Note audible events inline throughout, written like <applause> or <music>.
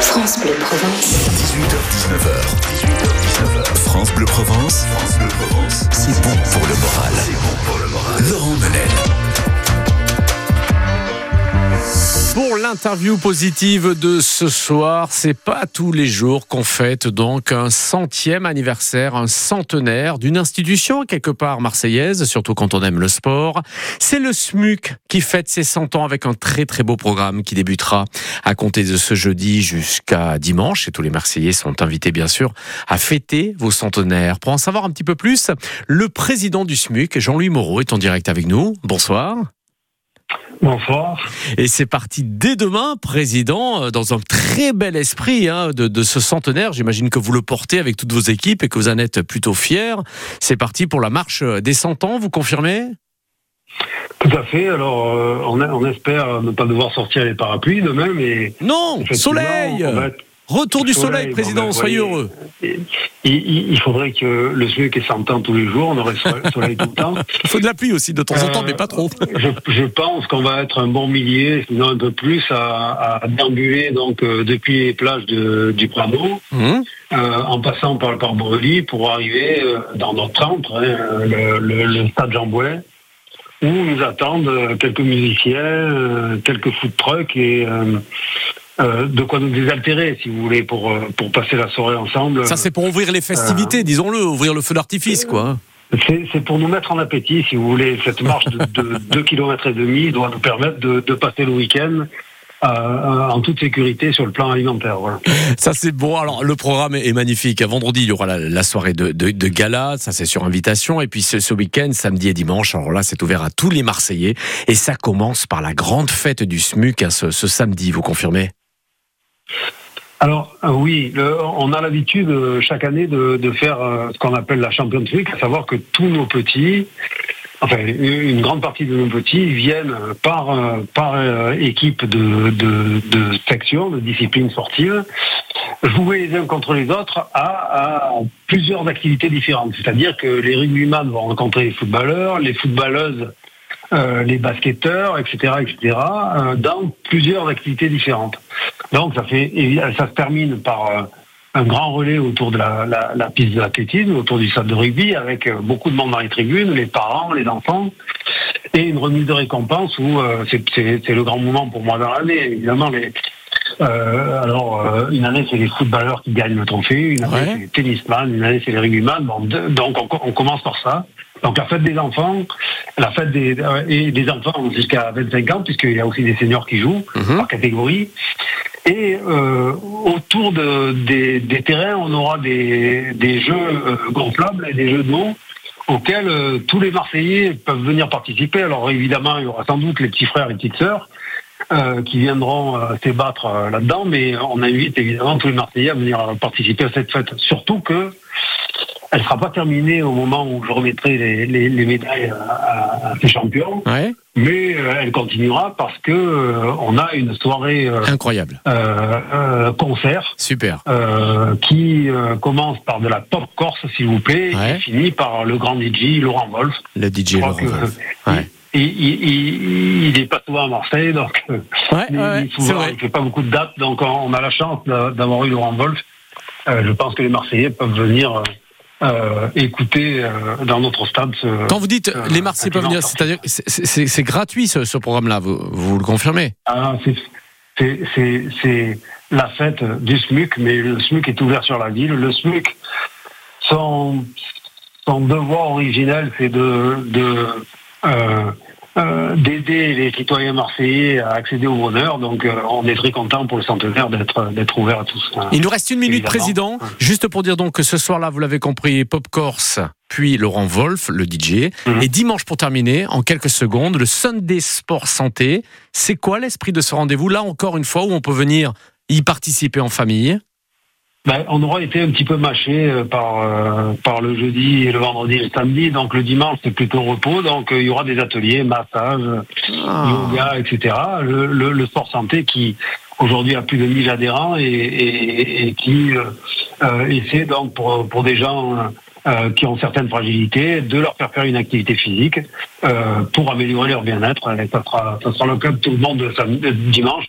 France Bleu Provence. 18h-19h. 18h-19h. France Bleu Provence. France Bleu Provence. C'est bon pour le moral. C'est bon pour le moral. Laurent Menel. Pour l'interview positive de ce soir, c'est pas tous les jours qu'on fête donc un centième anniversaire, un centenaire d'une institution quelque part marseillaise, surtout quand on aime le sport. C'est le SMUC qui fête ses 100 ans avec un très très beau programme qui débutera à compter de ce jeudi jusqu'à dimanche et tous les Marseillais sont invités bien sûr à fêter vos centenaires. Pour en savoir un petit peu plus, le président du SMUC, Jean-Louis Moreau, est en direct avec nous. Bonsoir. Bonsoir. Et c'est parti dès demain, président, euh, dans un très bel esprit hein, de, de, ce centenaire. J'imagine que vous le portez avec toutes vos équipes et que vous en êtes plutôt fiers. C'est parti pour la marche des 100 ans, vous confirmez? Tout à fait. Alors, euh, on, on, espère ne pas devoir sortir les parapluies demain, mais non, soleil. Retour du soleil, président, ben, soyez heureux. Il, faudrait que le ait 100 ans tous les jours, on aurait le <laughs> soleil tout le temps. Il faut de la pluie aussi de temps en temps, mais pas trop. <laughs> Euh, je, pense qu'on va être un bon millier, sinon un peu plus, à, à déambuler donc, euh, depuis les plages de, du Prado, mmh. euh, en passant par le port pour arriver dans notre centre, hein, le, le, stade Jean Bouet où nous attendent quelques musiciens, quelques food trucks et euh, de quoi nous désaltérer, si vous voulez, pour, euh, pour passer la soirée ensemble. Ça, c'est pour ouvrir les festivités, euh, disons-le, ouvrir le feu d'artifice, quoi. C'est pour nous mettre en appétit, si vous voulez. Cette marche de 2 <laughs> km et demi doit nous permettre de, de passer le week-end en toute sécurité sur le plan alimentaire. Voilà. Ça c'est bon. Alors le programme est magnifique. Vendredi il y aura la, soirée de, de, de, gala, ça c'est sur invitation. Et puis ce, ce week-end, samedi et dimanche, alors là c'est ouvert à tous les Marseillais. Et ça commence par la grande fête du SMUC hein, ce, ce samedi. Vous confirmez? Alors euh, oui, on a l'habitude euh, chaque année de, faire euh, ce qu'on appelle la Champions Week, à savoir que tous nos petits, enfin une grande partie de nos petits viennent par par équipe de, de, de section, de discipline sportive, jouer les uns contre les autres à, à plusieurs activités différentes. C'est-à-dire que les rugbyman vont rencontrer les footballeurs, les footballeuses euh, les basketteurs, etc., etc., euh, dans plusieurs activités différentes. Donc ça fait, ça se termine par euh, un grand relais autour de la, la, la piste d'athlétisme, autour du stade de rugby, avec beaucoup de monde dans les tribunes, les parents, les enfants, et une remise de récompense où c'est le grand moment pour moi dans l'année. Évidemment, les, euh, alors, une année, c'est les footballeurs qui gagnent le trophée, une année, c'est les tennisman, une année, c'est les rugbyman. Bon, donc, on, on, commence par ça. Donc la fête des enfants, la fête des, euh, et des enfants jusqu'à 25 ans, puisqu'il y a aussi des seniors qui jouent mhm. par catégorie. Et euh, autour de, des, des, terrains, on aura des, des jeux euh, gonflables et des jeux de mots auxquels euh, tous les Marseillais peuvent venir participer. Alors évidemment, il y aura sans doute les petits frères et petites sœurs euh, qui viendront euh, débattre là-dedans, mais on invite évidemment tous les Marseillais à venir participer à cette fête. Surtout que elle sera pas terminée au moment où je remettrai les, les, les médailles à, à, ces champions. Ouais. Mais euh, elle continuera parce que euh, on a une soirée euh, incroyable euh, concert super qui commence par de la pop corse s'il vous plaît ouais. et finit par le grand DJ Laurent Wolf. Le DJ Laurent Wolf. Ouais. Il, il, il, est pas souvent à Marseille, donc ouais, ouais, il, fait pas beaucoup de dates, donc on a la chance d'avoir eu Laurent Wolf. je pense que les Marseillais peuvent venir euh, écouter euh, dans notre stade. Quand vous dites euh, les Marseillais peuvent venir, c'est-à-dire c'est gratuit ce, ce programme-là, vous, vous, le confirmez? Ah, C'est la fête du SMUC, mais le SMUC est ouvert sur la ville. Le SMUC, son, son devoir originel, c'est de, de euh, d'aider les citoyens marseillais à accéder au bonheur. Donc euh, on est très content pour le centenaire d'être d'être ouvert à tous. Hein. Il nous reste une minute, président. Juste pour dire donc que ce soir-là, vous l'avez compris, Pop Corse, puis Laurent Wolf, le DJ. Mhm. Et dimanche, pour terminer, en quelques secondes, le Sunday Sport Santé. C'est quoi l'esprit de ce rendez-vous Là, encore une fois, où on peut venir y participer en famille? Ben, on aura été un petit peu mâché euh, par, euh, par le jeudi et le vendredi et le samedi. Donc le dimanche, c'est plutôt repos. Donc euh, il y aura des ateliers, massage, ah. yoga, etc. Le, le, le, sport santé qui aujourd'hui a plus de 1000 adhérents et, et, et qui euh, essaie donc pour, pour des gens qui ont certaines fragilités, de leur faire faire une activité physique pour améliorer leur bien-être. Ça sera, ça sera le cas de tout le monde dimanche.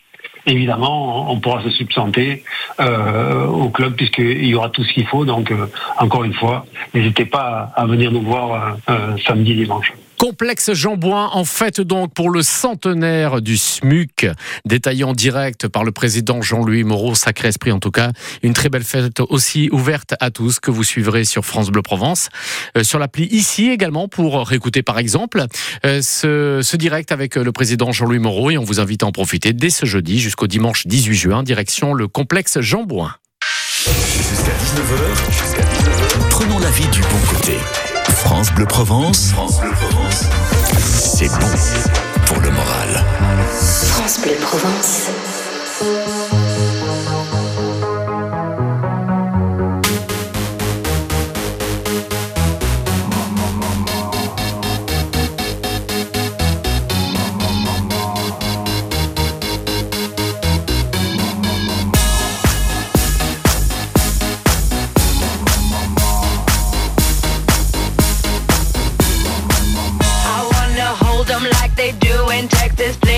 Évidemment, on pourra se substanter euh, au club puisqu'il y aura tout ce qu'il faut. Donc, euh, encore une fois, n'hésitez pas à venir nous voir euh, samedi, dimanche. Complexe Jean-Bouin en fête donc pour le centenaire du SMUC, détaillé en direct par le président Jean-Louis Moreau, sacré esprit en tout cas. Une très belle fête aussi ouverte à tous que vous suivrez sur France Bleu Provence. Euh, sur l'appli ici également pour réécouter par exemple euh, ce, ce, direct avec le président Jean-Louis Moreau et on vous invite à en profiter dès ce jeudi jusqu'au dimanche 18 juin, direction le complexe Jean-Bouin. Jusqu'à 19h, jusqu'à 19h, prenons la vie du bon côté. France Bleu Provence. France Bleu Provence. C'est bon pour le moral. France Bleu Provence. like this.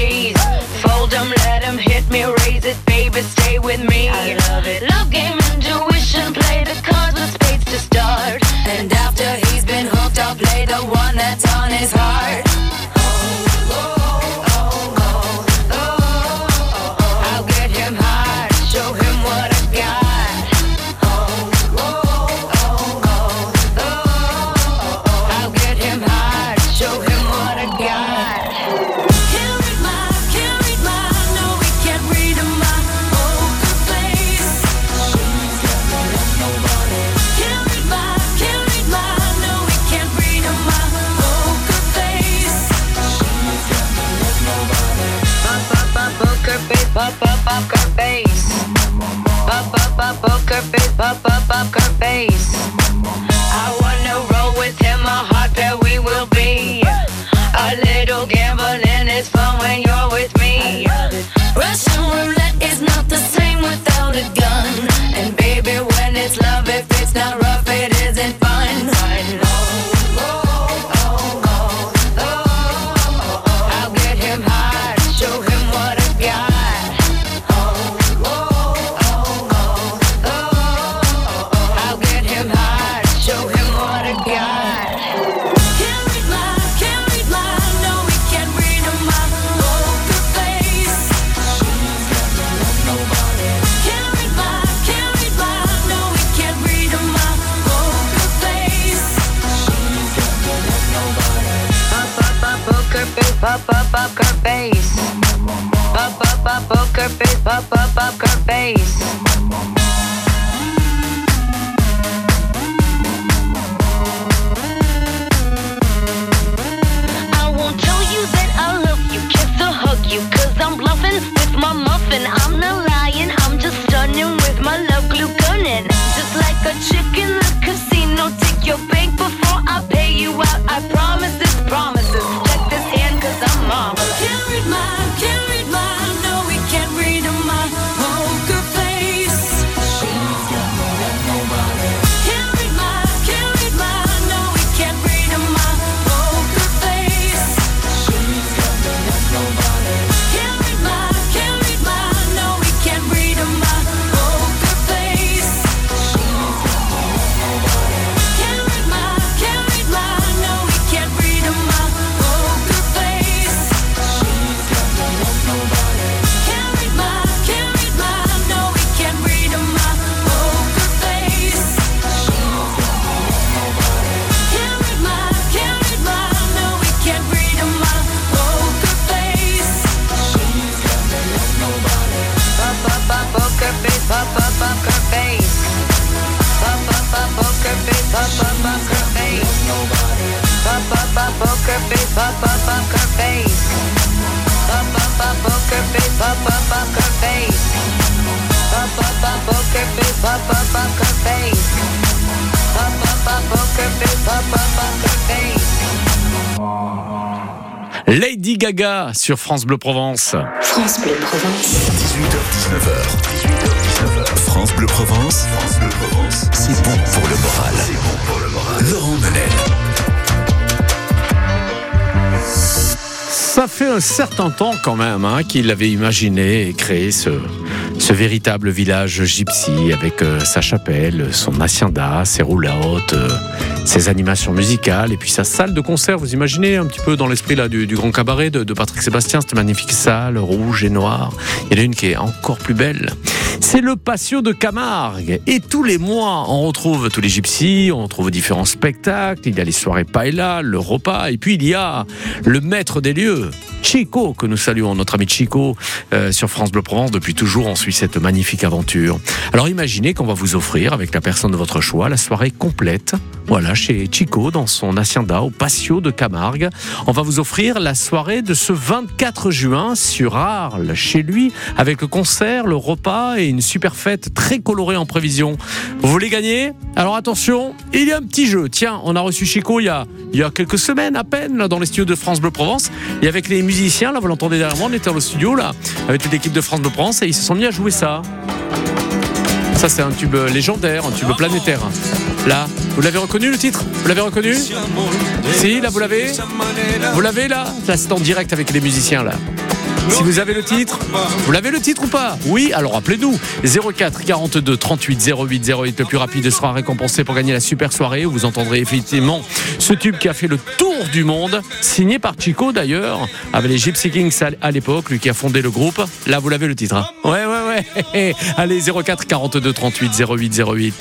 her face, up, up, up her face. I wanna roll with him, a hot pair we will be. A little gambling is fun when you're with me. Russian roulette. pop, poker face, pop, pop, poker face. Lady Gaga sur France Bleu Provence. France Bleu Provence. 18h, 19h. 19h. France Bleu Provence. France Bleu Provence. C'est bon pour le moral. C'est bon pour le moral. Laurent Menel. Ça fait un certain temps quand même hein, qu'il avait imaginé et créé ce, véritable village gypsy avec euh, sa chapelle, son hacienda, ses roulottes, euh, ses animations musicales et puis sa salle de concert. Vous imaginez un petit peu dans l'esprit là du, grand cabaret de, de Patrick Sébastien, cette magnifique salle rouge et noire. Il y en a une qui est encore plus belle. C'est le patio de Camargue. Et tous les mois, on retrouve tous les gypsies, on retrouve différents spectacles. Il y a les soirées paella, le repas. Et puis il y a le maître des lieux, Chico, que nous saluons, notre ami Chico, euh, sur France Bleu Provence. Depuis toujours, on suit cette magnifique aventure. Alors imaginez qu'on va vous offrir, avec la personne de votre choix, la soirée complète. Voilà, chez Chico, dans son hacienda, au patio de Camargue. On va vous offrir la soirée de ce 24 juin sur Arles, chez lui, avec le concert, le repas et une super fête très colorée en prévision. Vous voulez gagner? Alors attention, il y a un petit jeu. Tiens, on a reçu Chico il y a, il y a quelques semaines à peine, là, dans les studios de France Bleu Provence. Et avec les musiciens, là, vous l'entendez derrière moi, on était dans le studio, là, avec toute l'équipe de France Bleu Provence, et ils se sont mis à jouer ça. Ça, c'est un tube légendaire, un tube planétaire. Là, vous l'avez reconnu le titre Vous l'avez reconnu Si, là, vous l'avez Vous l'avez là Là, c'est en direct avec les musiciens, là. Si vous avez le titre, vous l'avez le titre ou pas Oui, alors appelez-nous 04 42 38 08 08. Le plus rapide sera récompensé pour gagner la super soirée où vous entendrez effectivement ce tube qui a fait le tour du monde, signé par Chico d'ailleurs, avec les Gypsy Kings à l'époque, lui qui a fondé le groupe. Là, vous l'avez le titre. hein? Ouais, ouais, ouais. <laughs> Allez, 04 42 38 08 08.